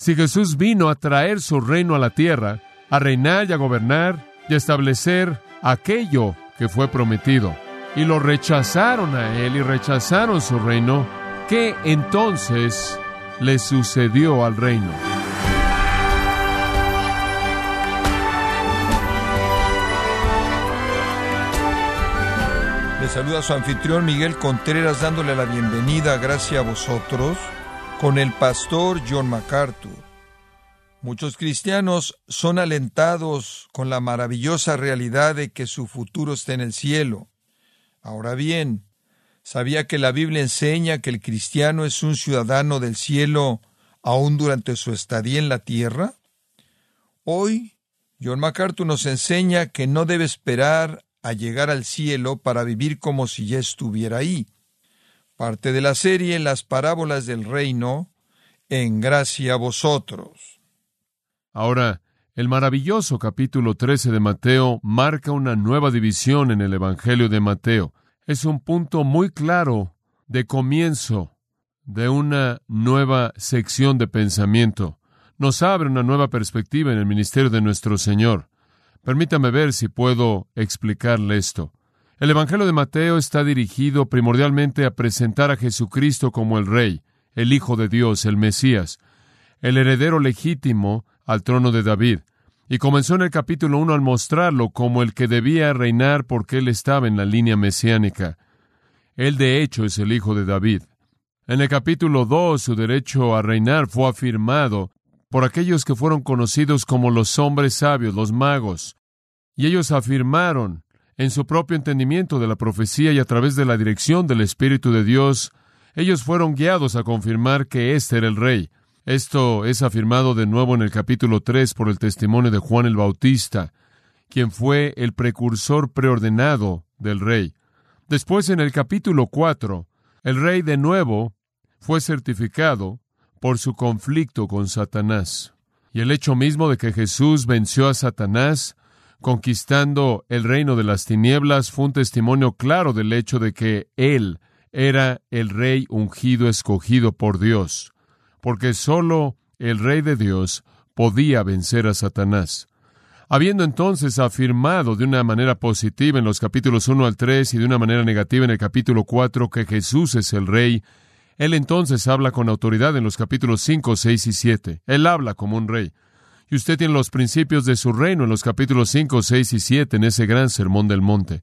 Si Jesús vino a traer su reino a la tierra, a reinar y a gobernar y a establecer aquello que fue prometido, y lo rechazaron a él y rechazaron su reino, ¿qué entonces le sucedió al reino? Le saluda su anfitrión Miguel Contreras dándole la bienvenida, gracias a vosotros, con el pastor John MacArthur. Muchos cristianos son alentados con la maravillosa realidad de que su futuro está en el cielo. Ahora bien, ¿sabía que la Biblia enseña que el cristiano es un ciudadano del cielo aún durante su estadía en la tierra? Hoy, John MacArthur nos enseña que no debe esperar a llegar al cielo para vivir como si ya estuviera ahí. Parte de la serie Las parábolas del reino, en gracia a vosotros. Ahora, el maravilloso capítulo 13 de Mateo marca una nueva división en el Evangelio de Mateo. Es un punto muy claro de comienzo de una nueva sección de pensamiento. Nos abre una nueva perspectiva en el ministerio de nuestro Señor. Permítame ver si puedo explicarle esto. El Evangelio de Mateo está dirigido primordialmente a presentar a Jesucristo como el Rey, el Hijo de Dios, el Mesías, el heredero legítimo al trono de David, y comenzó en el capítulo 1 al mostrarlo como el que debía reinar porque él estaba en la línea mesiánica. Él de hecho es el Hijo de David. En el capítulo 2 su derecho a reinar fue afirmado por aquellos que fueron conocidos como los hombres sabios, los magos, y ellos afirmaron en su propio entendimiento de la profecía y a través de la dirección del Espíritu de Dios, ellos fueron guiados a confirmar que éste era el rey. Esto es afirmado de nuevo en el capítulo 3 por el testimonio de Juan el Bautista, quien fue el precursor preordenado del rey. Después en el capítulo 4, el rey de nuevo fue certificado por su conflicto con Satanás. Y el hecho mismo de que Jesús venció a Satanás conquistando el reino de las tinieblas fue un testimonio claro del hecho de que Él era el rey ungido escogido por Dios, porque sólo el rey de Dios podía vencer a Satanás. Habiendo entonces afirmado de una manera positiva en los capítulos 1 al 3 y de una manera negativa en el capítulo 4 que Jesús es el rey, él entonces habla con autoridad en los capítulos 5, 6 y 7. Él habla como un rey. Y usted tiene los principios de su reino en los capítulos 5, 6 y 7 en ese gran sermón del monte.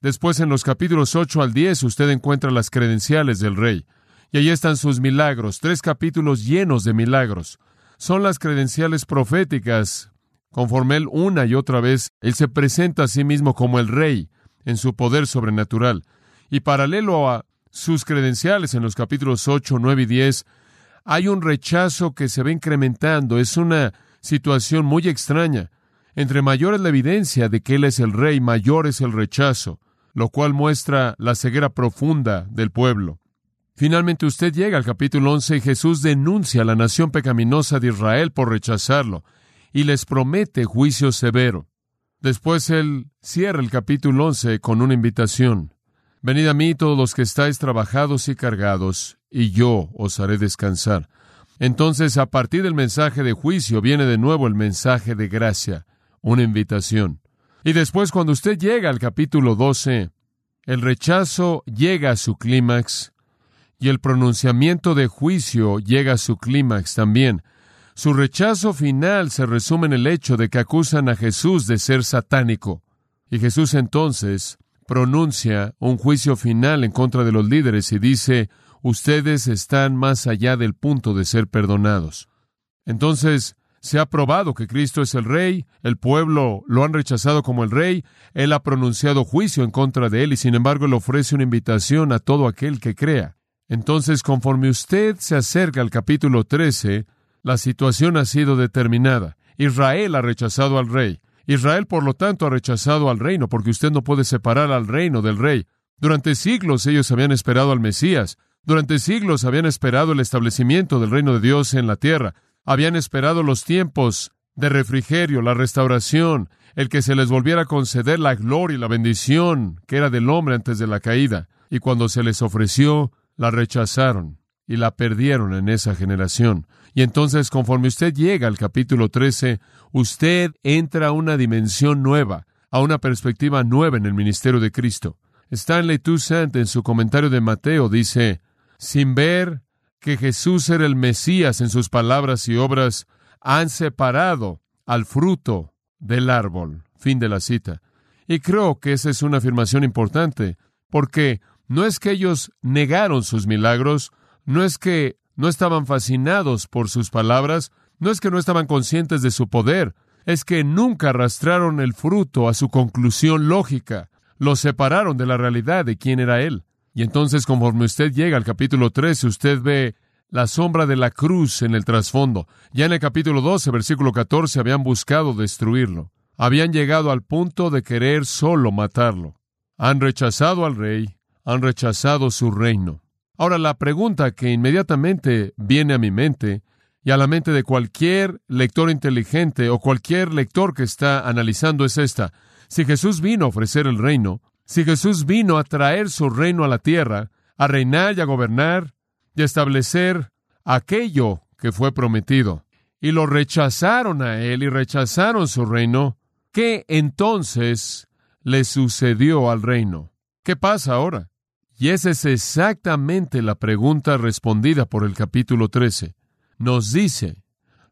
Después en los capítulos 8 al 10 usted encuentra las credenciales del rey. Y allí están sus milagros, tres capítulos llenos de milagros. Son las credenciales proféticas. Conforme él una y otra vez, él se presenta a sí mismo como el rey en su poder sobrenatural. Y paralelo a sus credenciales en los capítulos 8, 9 y 10, hay un rechazo que se va incrementando. Es una situación muy extraña. Entre mayor es la evidencia de que Él es el rey, mayor es el rechazo, lo cual muestra la ceguera profunda del pueblo. Finalmente usted llega al capítulo 11 y Jesús denuncia a la nación pecaminosa de Israel por rechazarlo y les promete juicio severo. Después Él cierra el capítulo 11 con una invitación. Venid a mí todos los que estáis trabajados y cargados, y yo os haré descansar. Entonces, a partir del mensaje de juicio viene de nuevo el mensaje de gracia, una invitación. Y después, cuando usted llega al capítulo 12, el rechazo llega a su clímax y el pronunciamiento de juicio llega a su clímax también. Su rechazo final se resume en el hecho de que acusan a Jesús de ser satánico. Y Jesús entonces pronuncia un juicio final en contra de los líderes y dice, ustedes están más allá del punto de ser perdonados. Entonces, se ha probado que Cristo es el Rey, el pueblo lo han rechazado como el Rey, Él ha pronunciado juicio en contra de Él y sin embargo le ofrece una invitación a todo aquel que crea. Entonces, conforme usted se acerca al capítulo 13, la situación ha sido determinada. Israel ha rechazado al Rey. Israel, por lo tanto, ha rechazado al reino, porque usted no puede separar al reino del Rey. Durante siglos ellos habían esperado al Mesías, durante siglos habían esperado el establecimiento del reino de Dios en la tierra, habían esperado los tiempos de refrigerio, la restauración, el que se les volviera a conceder la gloria y la bendición que era del hombre antes de la caída, y cuando se les ofreció, la rechazaron. y la perdieron en esa generación. Y entonces, conforme usted llega al capítulo 13, usted entra a una dimensión nueva, a una perspectiva nueva en el ministerio de Cristo. Stanley Toussaint, en su comentario de Mateo, dice, sin ver que Jesús era el Mesías en sus palabras y obras, han separado al fruto del árbol. Fin de la cita. Y creo que esa es una afirmación importante, porque no es que ellos negaron sus milagros, no es que no estaban fascinados por sus palabras, no es que no estaban conscientes de su poder, es que nunca arrastraron el fruto a su conclusión lógica, lo separaron de la realidad de quién era Él. Y entonces, conforme usted llega al capítulo 13, usted ve la sombra de la cruz en el trasfondo. Ya en el capítulo 12, versículo 14, habían buscado destruirlo. Habían llegado al punto de querer solo matarlo. Han rechazado al rey, han rechazado su reino. Ahora, la pregunta que inmediatamente viene a mi mente y a la mente de cualquier lector inteligente o cualquier lector que está analizando es esta. Si Jesús vino a ofrecer el reino, si Jesús vino a traer su reino a la tierra, a reinar y a gobernar y a establecer aquello que fue prometido, y lo rechazaron a él y rechazaron su reino, ¿qué entonces le sucedió al reino? ¿Qué pasa ahora? Y esa es exactamente la pregunta respondida por el capítulo 13. Nos dice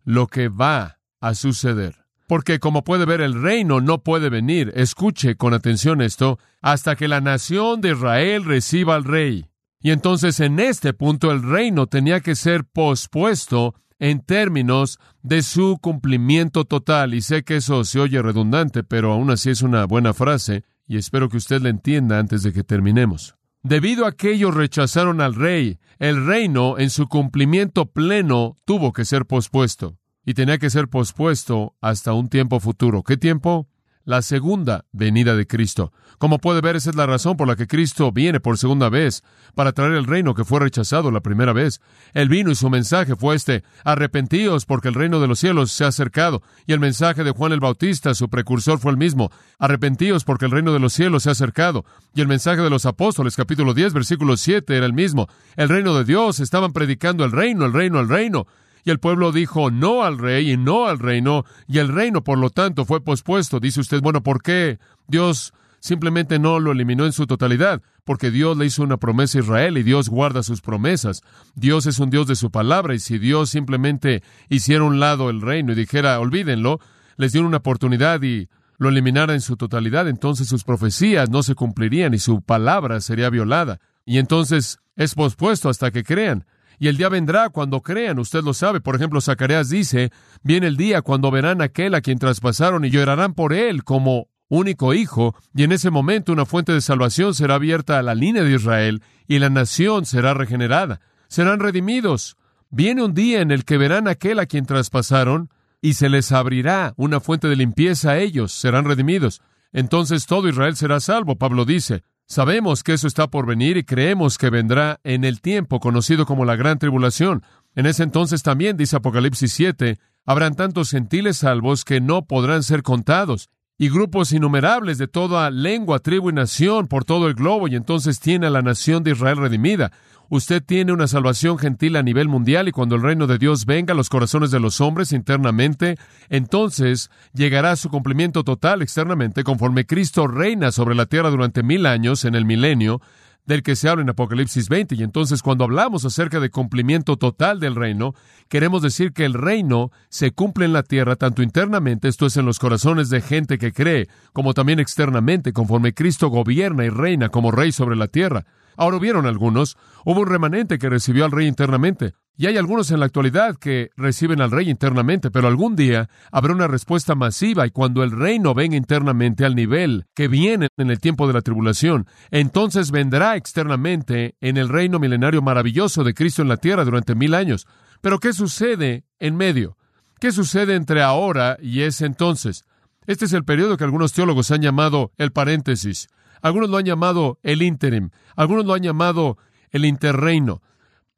lo que va a suceder. Porque como puede ver, el reino no puede venir, escuche con atención esto, hasta que la nación de Israel reciba al rey. Y entonces en este punto el reino tenía que ser pospuesto en términos de su cumplimiento total. Y sé que eso se oye redundante, pero aún así es una buena frase, y espero que usted la entienda antes de que terminemos. Debido a que ellos rechazaron al rey, el reino en su cumplimiento pleno tuvo que ser pospuesto y tenía que ser pospuesto hasta un tiempo futuro. ¿Qué tiempo? La segunda venida de Cristo. Como puede ver, esa es la razón por la que Cristo viene por segunda vez, para traer el reino que fue rechazado la primera vez. Él vino y su mensaje fue este, arrepentíos porque el reino de los cielos se ha acercado. Y el mensaje de Juan el Bautista, su precursor, fue el mismo, arrepentíos porque el reino de los cielos se ha acercado. Y el mensaje de los apóstoles, capítulo 10, versículo 7, era el mismo. El reino de Dios, estaban predicando el reino, el reino, el reino. Y el pueblo dijo no al rey y no al reino, y el reino, por lo tanto, fue pospuesto. Dice usted, bueno, ¿por qué Dios simplemente no lo eliminó en su totalidad? Porque Dios le hizo una promesa a Israel y Dios guarda sus promesas. Dios es un Dios de su palabra, y si Dios simplemente hiciera un lado el reino y dijera, olvídenlo, les dio una oportunidad y lo eliminara en su totalidad, entonces sus profecías no se cumplirían y su palabra sería violada. Y entonces es pospuesto hasta que crean. Y el día vendrá cuando crean, usted lo sabe. Por ejemplo, Zacarías dice, viene el día cuando verán aquel a quien traspasaron y llorarán por él como único hijo, y en ese momento una fuente de salvación será abierta a la línea de Israel y la nación será regenerada. Serán redimidos. Viene un día en el que verán aquel a quien traspasaron y se les abrirá una fuente de limpieza a ellos, serán redimidos. Entonces todo Israel será salvo, Pablo dice. Sabemos que eso está por venir y creemos que vendrá en el tiempo conocido como la gran tribulación. En ese entonces también, dice Apocalipsis 7, habrán tantos gentiles salvos que no podrán ser contados, y grupos innumerables de toda lengua, tribu y nación por todo el globo, y entonces tiene a la nación de Israel redimida. Usted tiene una salvación gentil a nivel mundial y cuando el reino de Dios venga a los corazones de los hombres internamente, entonces llegará a su cumplimiento total externamente conforme Cristo reina sobre la tierra durante mil años en el milenio del que se habla en Apocalipsis 20. Y entonces cuando hablamos acerca de cumplimiento total del reino, queremos decir que el reino se cumple en la tierra tanto internamente, esto es en los corazones de gente que cree, como también externamente, conforme Cristo gobierna y reina como rey sobre la tierra. Ahora hubieron algunos, hubo un remanente que recibió al rey internamente, y hay algunos en la actualidad que reciben al rey internamente, pero algún día habrá una respuesta masiva y cuando el reino venga internamente al nivel que viene en el tiempo de la tribulación, entonces vendrá externamente en el reino milenario maravilloso de Cristo en la tierra durante mil años. Pero ¿qué sucede en medio? ¿Qué sucede entre ahora y ese entonces? Este es el periodo que algunos teólogos han llamado el paréntesis. Algunos lo han llamado el ínterim, algunos lo han llamado el interreino.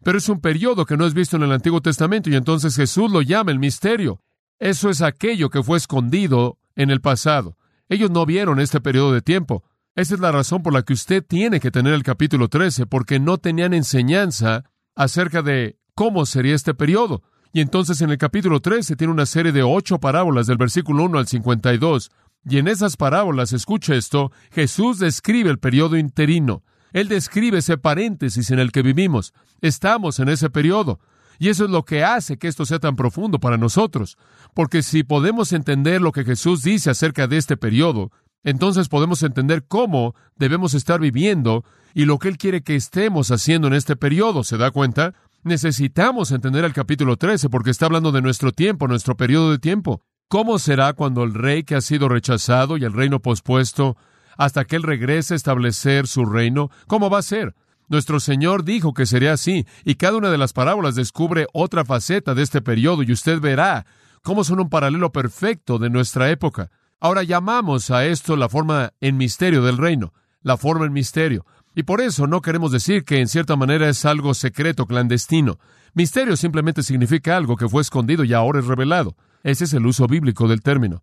Pero es un periodo que no es visto en el Antiguo Testamento y entonces Jesús lo llama el misterio. Eso es aquello que fue escondido en el pasado. Ellos no vieron este periodo de tiempo. Esa es la razón por la que usted tiene que tener el capítulo 13, porque no tenían enseñanza acerca de cómo sería este periodo. Y entonces en el capítulo 13 tiene una serie de ocho parábolas del versículo 1 al 52. Y en esas parábolas, escucha esto, Jesús describe el periodo interino. Él describe ese paréntesis en el que vivimos. Estamos en ese periodo. Y eso es lo que hace que esto sea tan profundo para nosotros. Porque si podemos entender lo que Jesús dice acerca de este periodo, entonces podemos entender cómo debemos estar viviendo y lo que Él quiere que estemos haciendo en este periodo. ¿Se da cuenta? Necesitamos entender el capítulo 13 porque está hablando de nuestro tiempo, nuestro periodo de tiempo. ¿Cómo será cuando el rey que ha sido rechazado y el reino pospuesto hasta que Él regrese a establecer su reino? ¿Cómo va a ser? Nuestro Señor dijo que sería así, y cada una de las parábolas descubre otra faceta de este periodo, y usted verá cómo son un paralelo perfecto de nuestra época. Ahora llamamos a esto la forma en misterio del reino, la forma en misterio. Y por eso no queremos decir que en cierta manera es algo secreto, clandestino. Misterio simplemente significa algo que fue escondido y ahora es revelado. Ese es el uso bíblico del término.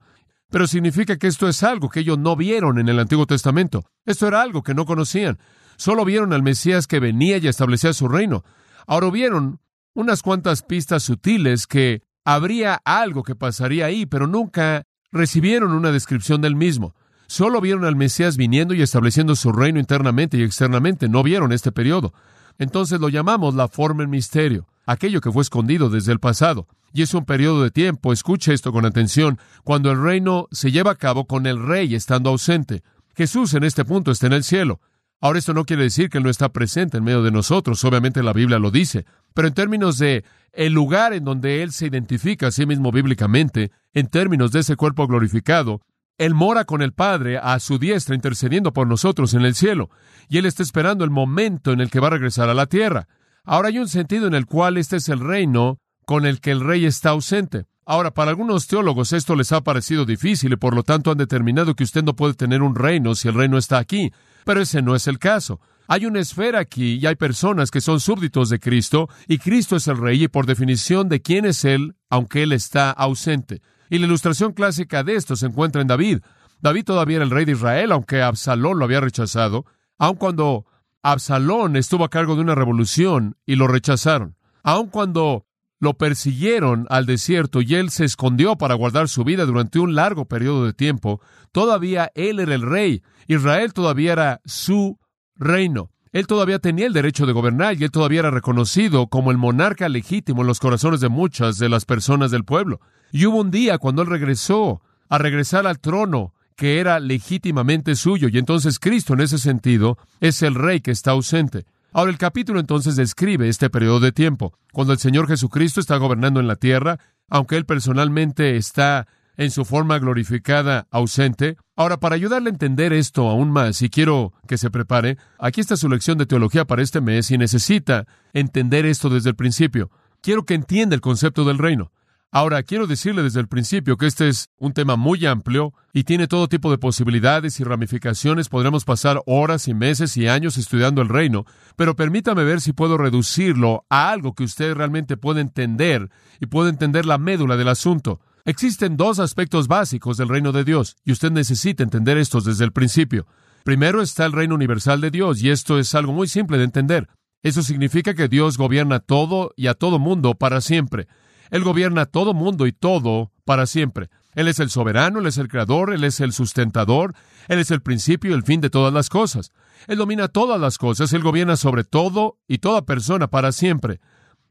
Pero significa que esto es algo que ellos no vieron en el Antiguo Testamento. Esto era algo que no conocían. Solo vieron al Mesías que venía y establecía su reino. Ahora vieron unas cuantas pistas sutiles que habría algo que pasaría ahí, pero nunca recibieron una descripción del mismo. Solo vieron al Mesías viniendo y estableciendo su reino internamente y externamente. No vieron este periodo. Entonces lo llamamos la forma en misterio, aquello que fue escondido desde el pasado. Y es un periodo de tiempo, escuche esto con atención, cuando el reino se lleva a cabo con el rey estando ausente. Jesús en este punto está en el cielo. Ahora esto no quiere decir que Él no está presente en medio de nosotros, obviamente la Biblia lo dice, pero en términos de el lugar en donde Él se identifica a sí mismo bíblicamente, en términos de ese cuerpo glorificado, Él mora con el Padre a su diestra intercediendo por nosotros en el cielo, y Él está esperando el momento en el que va a regresar a la tierra. Ahora hay un sentido en el cual este es el reino con el que el rey está ausente. Ahora, para algunos teólogos esto les ha parecido difícil y por lo tanto han determinado que usted no puede tener un reino si el reino está aquí. Pero ese no es el caso. Hay una esfera aquí y hay personas que son súbditos de Cristo y Cristo es el rey y por definición de quién es Él, aunque Él está ausente. Y la ilustración clásica de esto se encuentra en David. David todavía era el rey de Israel, aunque Absalón lo había rechazado, aun cuando Absalón estuvo a cargo de una revolución y lo rechazaron, aun cuando lo persiguieron al desierto y él se escondió para guardar su vida durante un largo periodo de tiempo, todavía él era el rey. Israel todavía era su reino. Él todavía tenía el derecho de gobernar y él todavía era reconocido como el monarca legítimo en los corazones de muchas de las personas del pueblo. Y hubo un día cuando él regresó a regresar al trono que era legítimamente suyo. Y entonces Cristo en ese sentido es el rey que está ausente. Ahora el capítulo entonces describe este periodo de tiempo, cuando el Señor Jesucristo está gobernando en la tierra, aunque Él personalmente está en su forma glorificada ausente. Ahora, para ayudarle a entender esto aún más, y quiero que se prepare, aquí está su lección de teología para este mes y necesita entender esto desde el principio. Quiero que entienda el concepto del reino. Ahora, quiero decirle desde el principio que este es un tema muy amplio y tiene todo tipo de posibilidades y ramificaciones. Podremos pasar horas y meses y años estudiando el reino, pero permítame ver si puedo reducirlo a algo que usted realmente puede entender y puede entender la médula del asunto. Existen dos aspectos básicos del reino de Dios, y usted necesita entender estos desde el principio. Primero está el reino universal de Dios, y esto es algo muy simple de entender. Eso significa que Dios gobierna todo y a todo mundo para siempre. Él gobierna todo mundo y todo para siempre. Él es el soberano, Él es el creador, Él es el sustentador, Él es el principio y el fin de todas las cosas. Él domina todas las cosas, Él gobierna sobre todo y toda persona para siempre.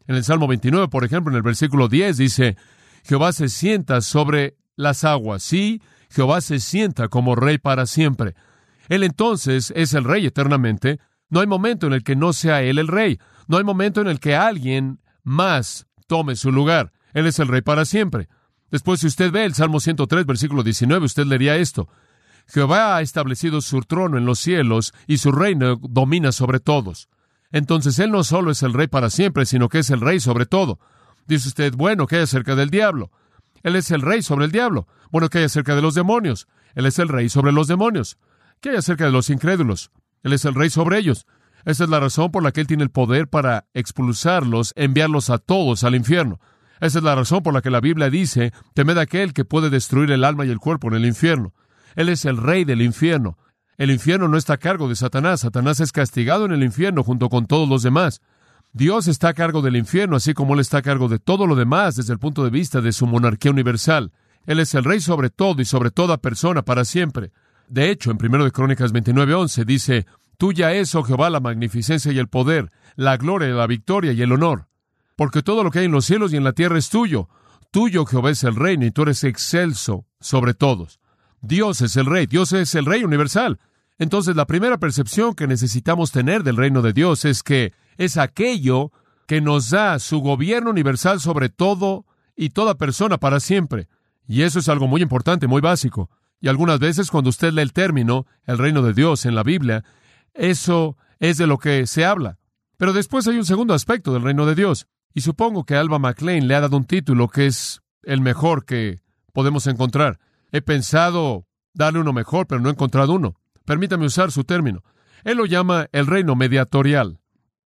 En el Salmo 29, por ejemplo, en el versículo 10 dice, Jehová se sienta sobre las aguas, sí, Jehová se sienta como rey para siempre. Él entonces es el rey eternamente. No hay momento en el que no sea Él el rey. No hay momento en el que alguien más tome su lugar. Él es el rey para siempre. Después, si usted ve el Salmo 103, versículo 19, usted leería esto. Jehová ha establecido su trono en los cielos y su reino domina sobre todos. Entonces, Él no solo es el rey para siempre, sino que es el rey sobre todo. Dice usted, bueno, ¿qué hay acerca del diablo? Él es el rey sobre el diablo. Bueno, ¿qué hay acerca de los demonios? Él es el rey sobre los demonios. ¿Qué hay acerca de los incrédulos? Él es el rey sobre ellos. Esa es la razón por la que Él tiene el poder para expulsarlos, enviarlos a todos al infierno. Esa es la razón por la que la Biblia dice, temed aquel que puede destruir el alma y el cuerpo en el infierno. Él es el rey del infierno. El infierno no está a cargo de Satanás. Satanás es castigado en el infierno junto con todos los demás. Dios está a cargo del infierno, así como Él está a cargo de todo lo demás desde el punto de vista de su monarquía universal. Él es el rey sobre todo y sobre toda persona para siempre. De hecho, en 1 de Crónicas 29:11 dice, Tuya es, oh Jehová, la magnificencia y el poder, la gloria, la victoria y el honor. Porque todo lo que hay en los cielos y en la tierra es tuyo. Tuyo, Jehová, es el reino y tú eres excelso sobre todos. Dios es el rey, Dios es el rey universal. Entonces, la primera percepción que necesitamos tener del reino de Dios es que es aquello que nos da su gobierno universal sobre todo y toda persona para siempre. Y eso es algo muy importante, muy básico. Y algunas veces cuando usted lee el término, el reino de Dios en la Biblia, eso es de lo que se habla. Pero después hay un segundo aspecto del reino de Dios. Y supongo que Alba McLean le ha dado un título que es el mejor que podemos encontrar. He pensado darle uno mejor, pero no he encontrado uno. Permítame usar su término. Él lo llama el reino mediatorial.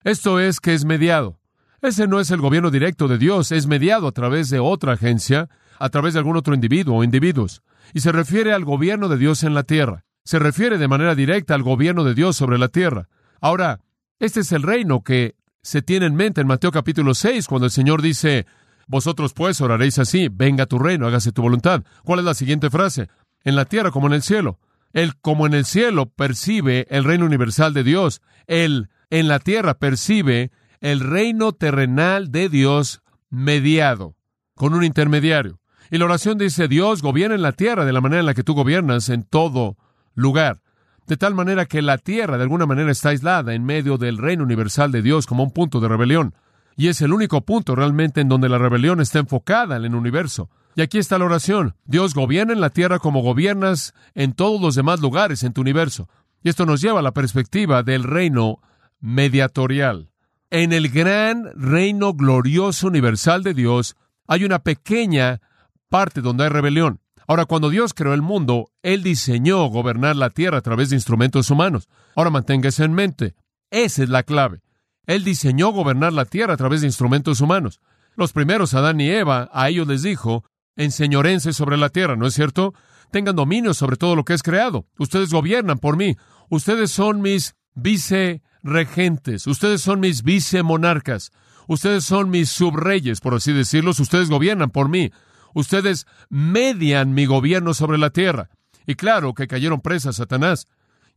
Esto es que es mediado. Ese no es el gobierno directo de Dios, es mediado a través de otra agencia, a través de algún otro individuo o individuos. Y se refiere al gobierno de Dios en la tierra. Se refiere de manera directa al gobierno de Dios sobre la tierra. Ahora, este es el reino que se tiene en mente en Mateo capítulo 6, cuando el Señor dice, Vosotros pues oraréis así, venga tu reino, hágase tu voluntad. ¿Cuál es la siguiente frase? En la tierra como en el cielo. Él, como en el cielo, percibe el reino universal de Dios. Él, en la tierra, percibe el reino terrenal de Dios mediado, con un intermediario. Y la oración dice, Dios gobierna en la tierra de la manera en la que tú gobiernas en todo lugar. De tal manera que la tierra de alguna manera está aislada en medio del reino universal de Dios como un punto de rebelión. Y es el único punto realmente en donde la rebelión está enfocada en el universo. Y aquí está la oración. Dios gobierna en la tierra como gobiernas en todos los demás lugares en tu universo. Y esto nos lleva a la perspectiva del reino mediatorial. En el gran reino glorioso universal de Dios hay una pequeña parte donde hay rebelión. Ahora, cuando Dios creó el mundo, Él diseñó gobernar la tierra a través de instrumentos humanos. Ahora mantenga eso en mente. Esa es la clave. Él diseñó gobernar la tierra a través de instrumentos humanos. Los primeros, Adán y Eva, a ellos les dijo, enseñorense sobre la tierra, ¿no es cierto? Tengan dominio sobre todo lo que es creado. Ustedes gobiernan por mí. Ustedes son mis viceregentes. Ustedes son mis vicemonarcas. Ustedes son mis subreyes, por así decirlo. Ustedes gobiernan por mí. Ustedes median mi gobierno sobre la tierra. Y claro que cayeron presas Satanás.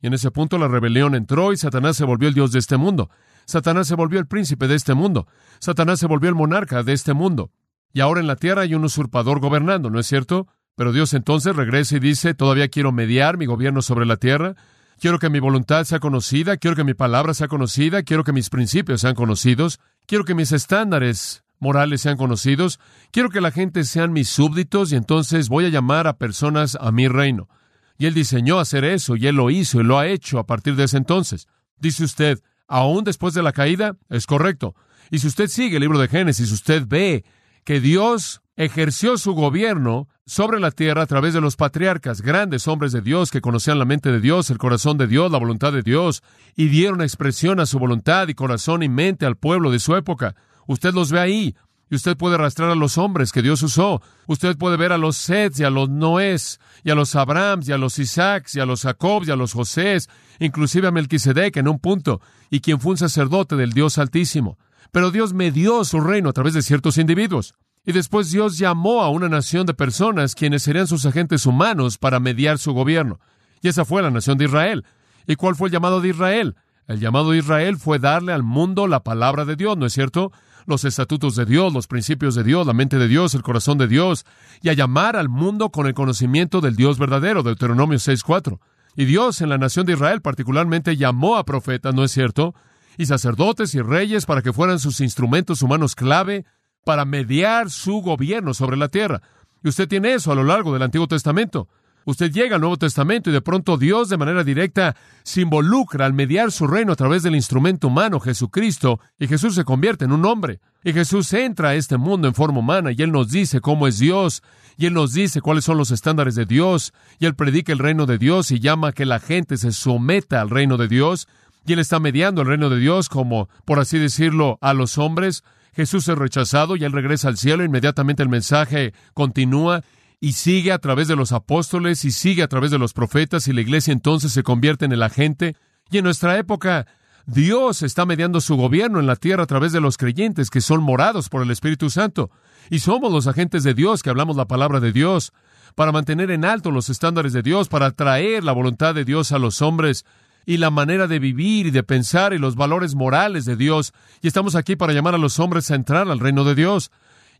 Y en ese punto la rebelión entró y Satanás se volvió el Dios de este mundo. Satanás se volvió el príncipe de este mundo. Satanás se volvió el monarca de este mundo. Y ahora en la tierra hay un usurpador gobernando, ¿no es cierto? Pero Dios entonces regresa y dice, todavía quiero mediar mi gobierno sobre la tierra. Quiero que mi voluntad sea conocida, quiero que mi palabra sea conocida, quiero que mis principios sean conocidos, quiero que mis estándares morales sean conocidos, quiero que la gente sean mis súbditos y entonces voy a llamar a personas a mi reino. Y él diseñó hacer eso y él lo hizo y lo ha hecho a partir de ese entonces. Dice usted, aún después de la caída, es correcto. Y si usted sigue el libro de Génesis, usted ve que Dios ejerció su gobierno sobre la tierra a través de los patriarcas, grandes hombres de Dios que conocían la mente de Dios, el corazón de Dios, la voluntad de Dios, y dieron expresión a su voluntad y corazón y mente al pueblo de su época. Usted los ve ahí, y usted puede arrastrar a los hombres que Dios usó. Usted puede ver a los Sets y a los Noés, y a los Abrahams, y a los Isaacs, y a los Jacobs, y a los Josés, inclusive a Melquisedec en un punto, y quien fue un sacerdote del Dios Altísimo. Pero Dios me dio su reino a través de ciertos individuos. Y después Dios llamó a una nación de personas quienes serían sus agentes humanos para mediar su gobierno. Y esa fue la nación de Israel. ¿Y cuál fue el llamado de Israel? El llamado de Israel fue darle al mundo la palabra de Dios, ¿no es cierto? Los estatutos de Dios, los principios de Dios, la mente de Dios, el corazón de Dios, y a llamar al mundo con el conocimiento del Dios verdadero, Deuteronomio 6.4. Y Dios en la nación de Israel particularmente llamó a profetas, ¿no es cierto? Y sacerdotes y reyes para que fueran sus instrumentos humanos clave para mediar su gobierno sobre la tierra. Y usted tiene eso a lo largo del Antiguo Testamento. Usted llega al Nuevo Testamento y de pronto Dios de manera directa se involucra al mediar su reino a través del instrumento humano Jesucristo y Jesús se convierte en un hombre. Y Jesús entra a este mundo en forma humana y Él nos dice cómo es Dios y Él nos dice cuáles son los estándares de Dios y Él predica el reino de Dios y llama a que la gente se someta al reino de Dios y Él está mediando el reino de Dios como, por así decirlo, a los hombres. Jesús es rechazado y Él regresa al cielo. Inmediatamente el mensaje continúa y sigue a través de los apóstoles y sigue a través de los profetas y la iglesia entonces se convierte en el agente. Y en nuestra época Dios está mediando su gobierno en la tierra a través de los creyentes que son morados por el Espíritu Santo. Y somos los agentes de Dios que hablamos la palabra de Dios para mantener en alto los estándares de Dios, para traer la voluntad de Dios a los hombres y la manera de vivir y de pensar y los valores morales de Dios. Y estamos aquí para llamar a los hombres a entrar al reino de Dios.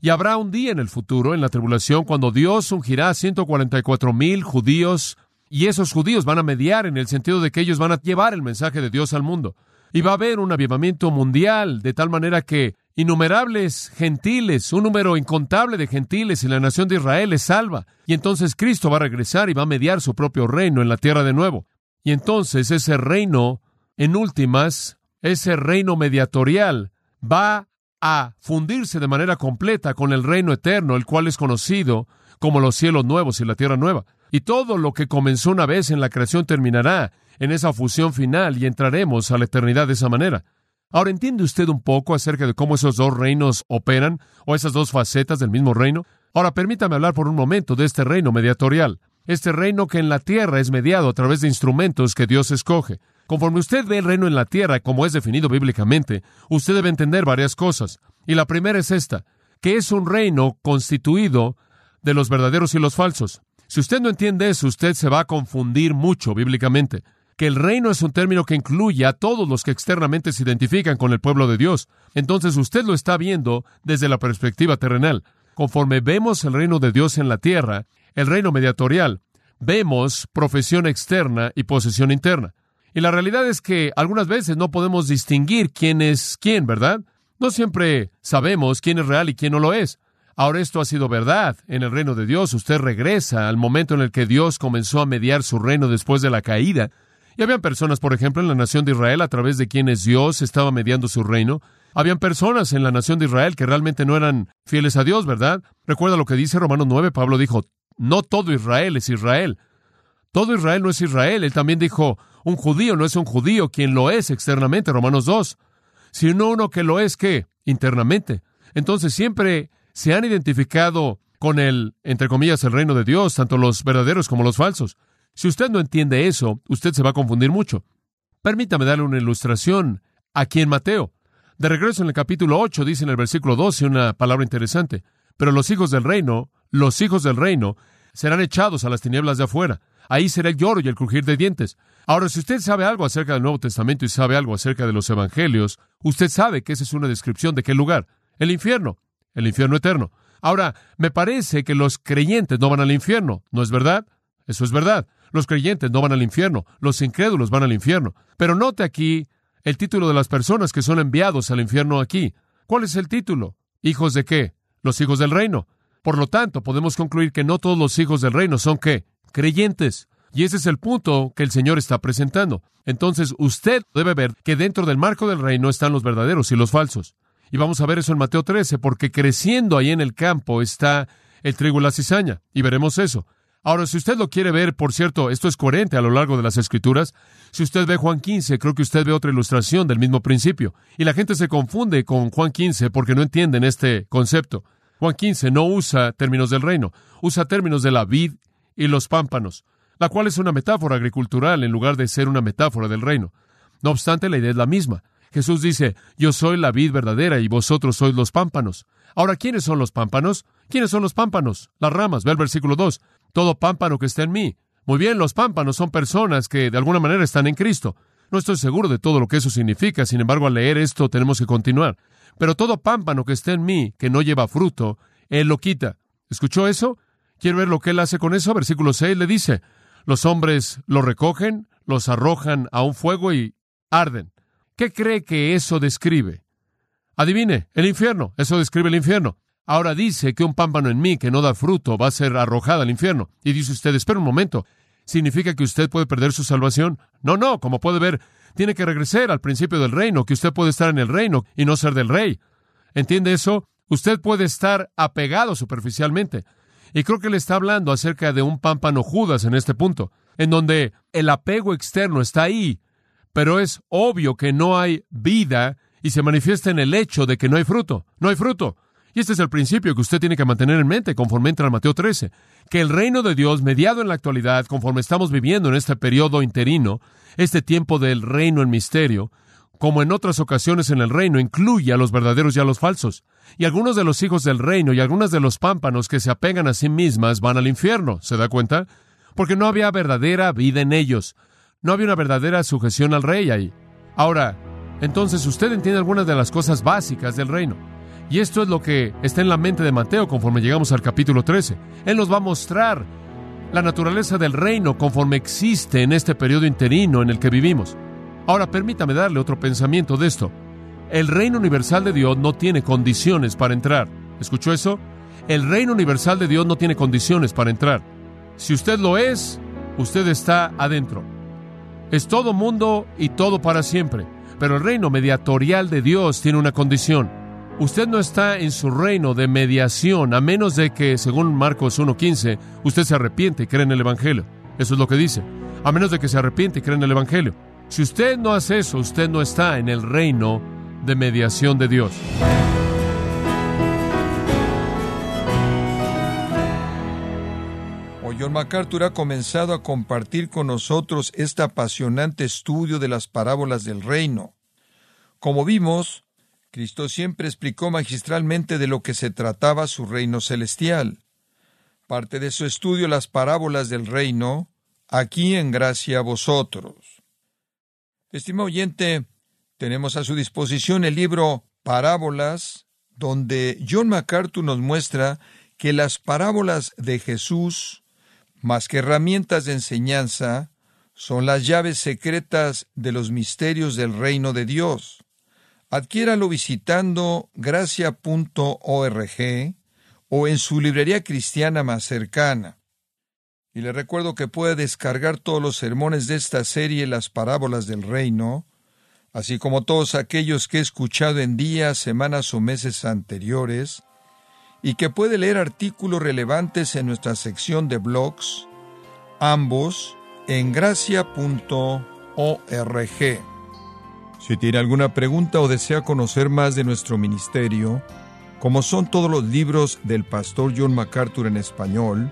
Y habrá un día en el futuro, en la tribulación, cuando Dios ungirá a 144 mil judíos y esos judíos van a mediar en el sentido de que ellos van a llevar el mensaje de Dios al mundo. Y va a haber un avivamiento mundial, de tal manera que innumerables gentiles, un número incontable de gentiles en la nación de Israel es salva. Y entonces Cristo va a regresar y va a mediar su propio reino en la tierra de nuevo. Y entonces ese reino, en últimas, ese reino mediatorial, va a fundirse de manera completa con el reino eterno, el cual es conocido como los cielos nuevos y la tierra nueva. Y todo lo que comenzó una vez en la creación terminará en esa fusión final y entraremos a la eternidad de esa manera. Ahora, ¿entiende usted un poco acerca de cómo esos dos reinos operan o esas dos facetas del mismo reino? Ahora, permítame hablar por un momento de este reino mediatorial, este reino que en la tierra es mediado a través de instrumentos que Dios escoge. Conforme usted ve el reino en la tierra como es definido bíblicamente, usted debe entender varias cosas. Y la primera es esta, que es un reino constituido de los verdaderos y los falsos. Si usted no entiende eso, usted se va a confundir mucho bíblicamente. Que el reino es un término que incluye a todos los que externamente se identifican con el pueblo de Dios. Entonces usted lo está viendo desde la perspectiva terrenal. Conforme vemos el reino de Dios en la tierra, el reino mediatorial, vemos profesión externa y posesión interna. Y la realidad es que algunas veces no podemos distinguir quién es quién, ¿verdad? No siempre sabemos quién es real y quién no lo es. Ahora esto ha sido verdad en el reino de Dios. Usted regresa al momento en el que Dios comenzó a mediar su reino después de la caída. Y habían personas, por ejemplo, en la nación de Israel a través de quienes Dios estaba mediando su reino. Habían personas en la nación de Israel que realmente no eran fieles a Dios, ¿verdad? Recuerda lo que dice Romanos 9, Pablo dijo, no todo Israel es Israel. Todo Israel no es Israel. Él también dijo, un judío no es un judío, quien lo es externamente, Romanos 2, sino uno que lo es, ¿qué? Internamente. Entonces siempre se han identificado con el, entre comillas, el reino de Dios, tanto los verdaderos como los falsos. Si usted no entiende eso, usted se va a confundir mucho. Permítame darle una ilustración aquí en Mateo. De regreso en el capítulo 8 dice en el versículo 12 una palabra interesante. Pero los hijos del reino, los hijos del reino, serán echados a las tinieblas de afuera. Ahí será el lloro y el crujir de dientes. Ahora, si usted sabe algo acerca del Nuevo Testamento y sabe algo acerca de los Evangelios, usted sabe que esa es una descripción de qué lugar. El infierno el infierno eterno. Ahora, me parece que los creyentes no van al infierno, ¿no es verdad? Eso es verdad. Los creyentes no van al infierno, los incrédulos van al infierno. Pero note aquí el título de las personas que son enviados al infierno aquí. ¿Cuál es el título? ¿Hijos de qué? Los hijos del reino. Por lo tanto, podemos concluir que no todos los hijos del reino son qué? Creyentes. Y ese es el punto que el Señor está presentando. Entonces, usted debe ver que dentro del marco del reino están los verdaderos y los falsos. Y vamos a ver eso en Mateo 13, porque creciendo ahí en el campo está el trigo y la cizaña. Y veremos eso. Ahora, si usted lo quiere ver, por cierto, esto es coherente a lo largo de las Escrituras. Si usted ve Juan 15, creo que usted ve otra ilustración del mismo principio. Y la gente se confunde con Juan 15 porque no entienden este concepto. Juan 15 no usa términos del reino, usa términos de la vid y los pámpanos, la cual es una metáfora agricultural en lugar de ser una metáfora del reino. No obstante, la idea es la misma. Jesús dice, yo soy la vid verdadera y vosotros sois los pámpanos. Ahora, ¿quiénes son los pámpanos? ¿Quiénes son los pámpanos? Las ramas. Ve el versículo 2. Todo pámpano que está en mí. Muy bien, los pámpanos son personas que de alguna manera están en Cristo. No estoy seguro de todo lo que eso significa, sin embargo, al leer esto tenemos que continuar. Pero todo pámpano que está en mí, que no lleva fruto, Él lo quita. ¿Escuchó eso? ¿Quiere ver lo que Él hace con eso? Versículo 6 le dice, los hombres lo recogen, los arrojan a un fuego y arden. ¿Qué cree que eso describe? Adivine, el infierno. Eso describe el infierno. Ahora dice que un pámpano en mí que no da fruto va a ser arrojado al infierno. Y dice usted, espera un momento, ¿significa que usted puede perder su salvación? No, no, como puede ver, tiene que regresar al principio del reino, que usted puede estar en el reino y no ser del rey. ¿Entiende eso? Usted puede estar apegado superficialmente. Y creo que le está hablando acerca de un pámpano Judas en este punto, en donde el apego externo está ahí, pero es obvio que no hay vida y se manifiesta en el hecho de que no hay fruto. No hay fruto. Y este es el principio que usted tiene que mantener en mente conforme entra al Mateo 13, que el reino de Dios, mediado en la actualidad, conforme estamos viviendo en este periodo interino, este tiempo del reino en misterio, como en otras ocasiones en el reino, incluye a los verdaderos y a los falsos. Y algunos de los hijos del reino y algunos de los pámpanos que se apegan a sí mismas van al infierno. ¿Se da cuenta? Porque no había verdadera vida en ellos. No había una verdadera sujeción al rey ahí. Ahora, entonces usted entiende algunas de las cosas básicas del reino. Y esto es lo que está en la mente de Mateo conforme llegamos al capítulo 13. Él nos va a mostrar la naturaleza del reino conforme existe en este periodo interino en el que vivimos. Ahora permítame darle otro pensamiento de esto. El reino universal de Dios no tiene condiciones para entrar. ¿Escuchó eso? El reino universal de Dios no tiene condiciones para entrar. Si usted lo es, usted está adentro. Es todo mundo y todo para siempre. Pero el reino mediatorial de Dios tiene una condición. Usted no está en su reino de mediación a menos de que, según Marcos 1.15, usted se arrepiente y cree en el Evangelio. Eso es lo que dice. A menos de que se arrepiente y cree en el Evangelio. Si usted no hace eso, usted no está en el reino de mediación de Dios. John MacArthur ha comenzado a compartir con nosotros este apasionante estudio de las parábolas del reino. Como vimos, Cristo siempre explicó magistralmente de lo que se trataba su reino celestial. Parte de su estudio las parábolas del reino, aquí en gracia a vosotros. Estimado oyente, tenemos a su disposición el libro Parábolas, donde John MacArthur nos muestra que las parábolas de Jesús, más que herramientas de enseñanza, son las llaves secretas de los misterios del reino de Dios. Adquiéralo visitando gracia.org o en su librería cristiana más cercana. Y le recuerdo que puede descargar todos los sermones de esta serie Las parábolas del reino, así como todos aquellos que he escuchado en días, semanas o meses anteriores, y que puede leer artículos relevantes en nuestra sección de blogs, ambos en gracia.org. Si tiene alguna pregunta o desea conocer más de nuestro ministerio, como son todos los libros del pastor John MacArthur en español,